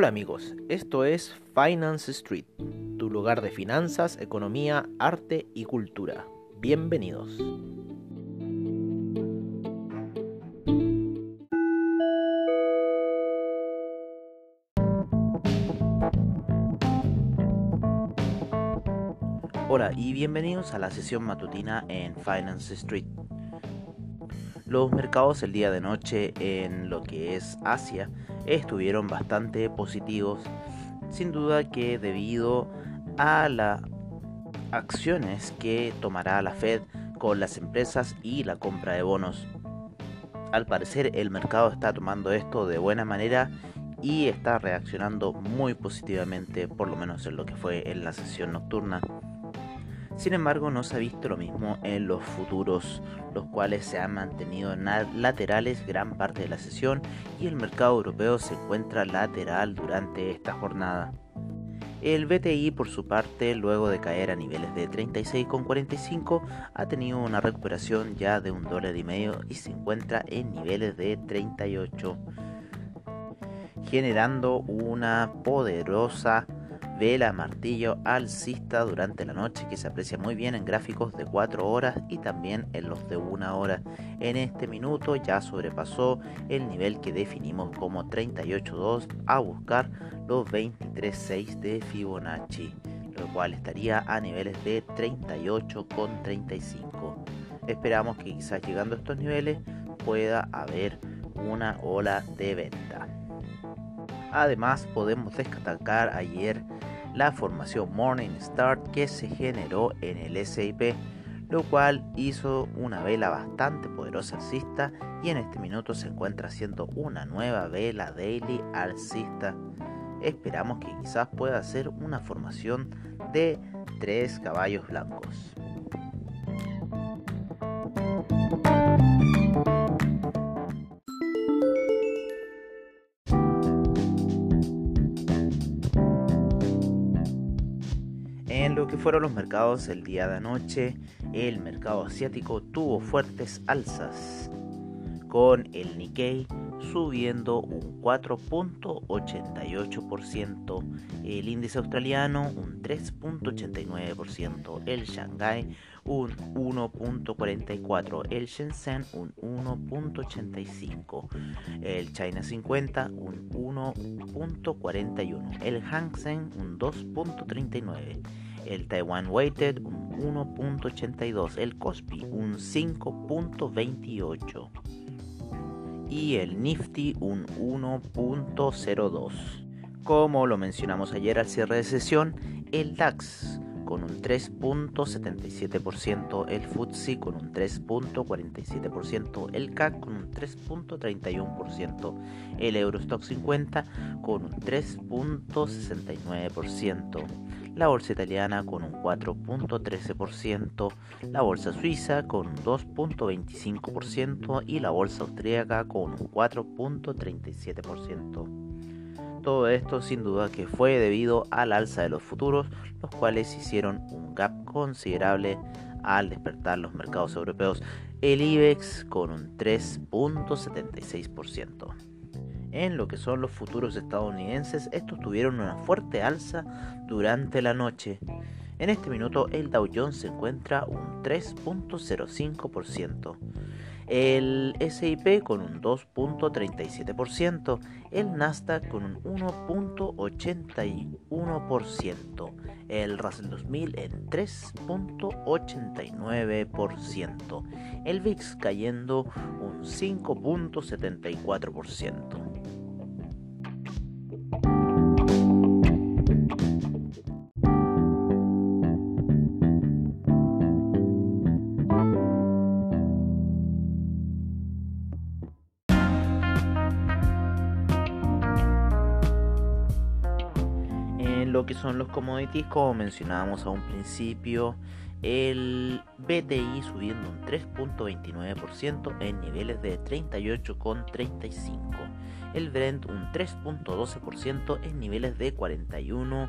Hola amigos, esto es Finance Street, tu lugar de finanzas, economía, arte y cultura. Bienvenidos. Hola y bienvenidos a la sesión matutina en Finance Street. Los mercados el día de noche en lo que es Asia estuvieron bastante positivos, sin duda que debido a las acciones que tomará la Fed con las empresas y la compra de bonos. Al parecer el mercado está tomando esto de buena manera y está reaccionando muy positivamente, por lo menos en lo que fue en la sesión nocturna. Sin embargo, no se ha visto lo mismo en los futuros, los cuales se han mantenido laterales gran parte de la sesión y el mercado europeo se encuentra lateral durante esta jornada. El BTI por su parte, luego de caer a niveles de 36,45, ha tenido una recuperación ya de un dólar y medio y se encuentra en niveles de 38, generando una poderosa vela martillo alcista durante la noche que se aprecia muy bien en gráficos de 4 horas y también en los de 1 hora. En este minuto ya sobrepasó el nivel que definimos como 38.2 a buscar los 23.6 de Fibonacci, lo cual estaría a niveles de 38,35. Esperamos que quizás llegando a estos niveles pueda haber una ola de venta. Además podemos destacar ayer la formación Morning Start que se generó en el SIP, lo cual hizo una vela bastante poderosa alcista y en este minuto se encuentra haciendo una nueva vela daily alcista. Esperamos que quizás pueda ser una formación de tres caballos blancos. Fueron los mercados el día de anoche, el mercado asiático tuvo fuertes alzas, con el Nikkei subiendo un 4.88%, el índice australiano un 3.89%, el Shanghai un 1.44, el Shenzhen un 1.85, el China 50 un 1.41, el Hang Seng un 2.39, el Taiwan Weighted un 1.82, el Kospi un 5.28 y el Nifty un 1.02. Como lo mencionamos ayer al cierre de sesión, el DAX con un 3.77%, el FTSE con un 3.47%, el CAC con un 3.31%, el Eurostock 50 con un 3.69%, la bolsa italiana con un 4.13%, la bolsa suiza con un 2.25% y la bolsa austríaca con un 4.37%. Todo esto sin duda que fue debido al alza de los futuros, los cuales hicieron un gap considerable al despertar los mercados europeos. El IBEX con un 3.76%. En lo que son los futuros estadounidenses, estos tuvieron una fuerte alza durante la noche. En este minuto el Dow Jones se encuentra un 3.05% el SIP con un 2.37%, el Nasdaq con un 1.81%, el Russell 2000 en 3.89%, el VIX cayendo un 5.74%. lo que son los commodities, como mencionábamos a un principio, el BTI subiendo un 3.29% en niveles de 38,35. El Brent un 3.12% en niveles de 41,86.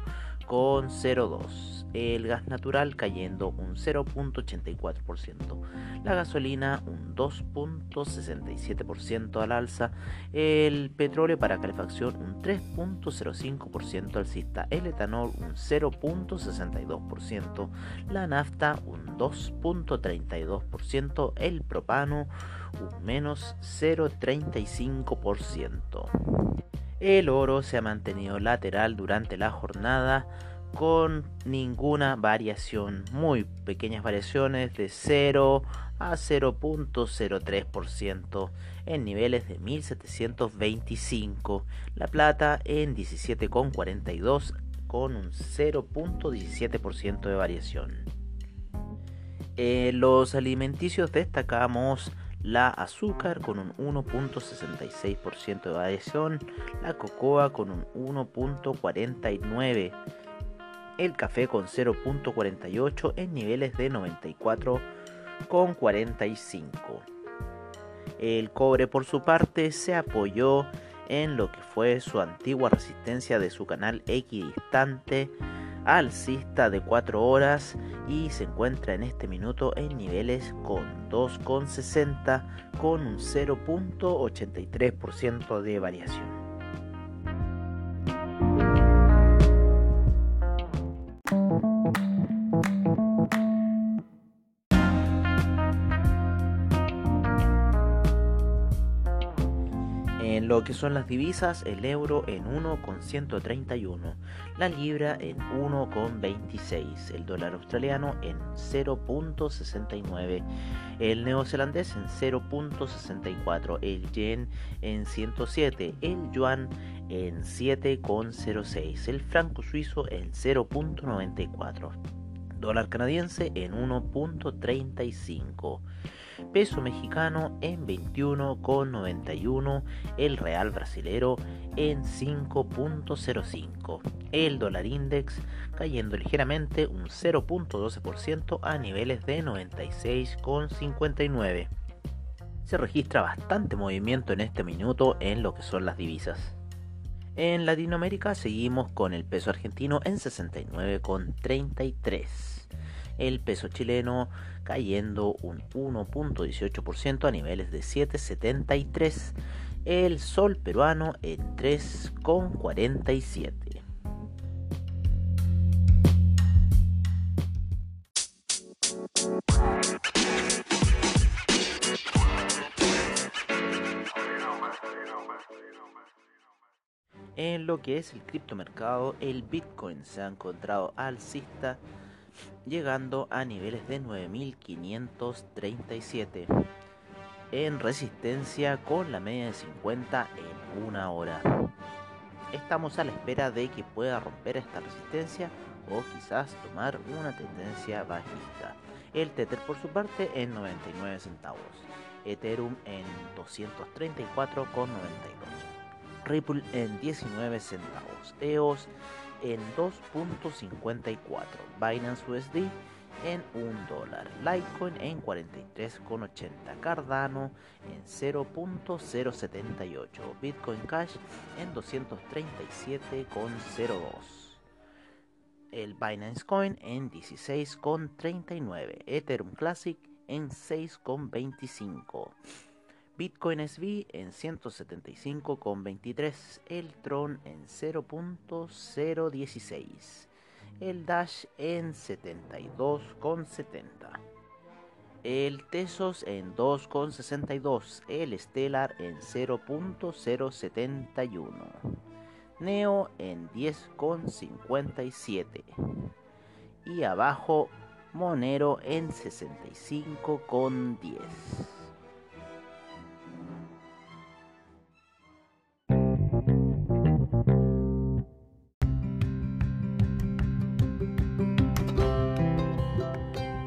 3,02 el gas natural cayendo un 0.84%, la gasolina un 2.67% al alza, el petróleo para calefacción un 3.05% alcista, el etanol un 0.62%, la nafta un 2.32%, el propano un menos 0.35%. El oro se ha mantenido lateral durante la jornada con ninguna variación, muy pequeñas variaciones de 0 a 0.03% en niveles de 1725, la plata en 17,42 con un 0.17% de variación. En los alimenticios destacamos la azúcar con un 1.66% de variación, la cocoa con un 1.49%, el café con 0.48 en niveles de 94,45. El cobre por su parte se apoyó en lo que fue su antigua resistencia de su canal equidistante alcista de 4 horas y se encuentra en este minuto en niveles con 2,60 con un 0.83% de variación. Que son las divisas, el euro en 1,131, la libra en 1,26, el dólar australiano en 0,69, el neozelandés en 0,64, el yen en 107, el yuan en 7,06, el franco suizo en 0,94, dólar canadiense en 1,35 peso mexicano en 21,91, el real brasilero en 5.05, el dólar index cayendo ligeramente un 0.12% a niveles de 96,59. Se registra bastante movimiento en este minuto en lo que son las divisas. En Latinoamérica seguimos con el peso argentino en 69,33 el peso chileno cayendo un 1.18% a niveles de 7.73, el sol peruano en 3.47. En lo que es el criptomercado, el Bitcoin se ha encontrado alcista llegando a niveles de 9537 en resistencia con la media de 50 en una hora. Estamos a la espera de que pueda romper esta resistencia o quizás tomar una tendencia bajista. El Tether por su parte en 99 centavos. Ethereum en 234,92. Ripple en 19 centavos. EOS en 2.54, Binance USD en 1 dólar, Litecoin en 43.80, Cardano en 0.078, Bitcoin Cash en 237.02, el Binance Coin en 16.39, Ethereum Classic en 6.25. Bitcoin SV en 175,23, el Tron en 0.016, el Dash en 72,70, el Tesos en 2,62, el Stellar en 0.071, Neo en 10,57 y abajo Monero en 65,10.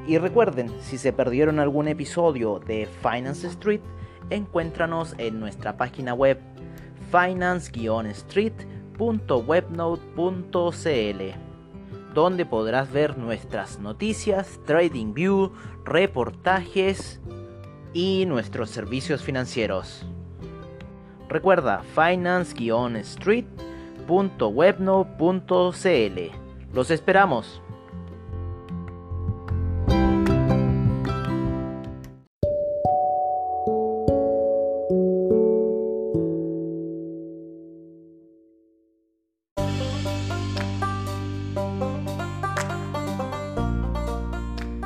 Y recuerden, si se perdieron algún episodio de Finance Street, encuéntranos en nuestra página web finance-street.webnode.cl, donde podrás ver nuestras noticias, Trading View, reportajes y nuestros servicios financieros. Recuerda finance-street.webnode.cl Los esperamos.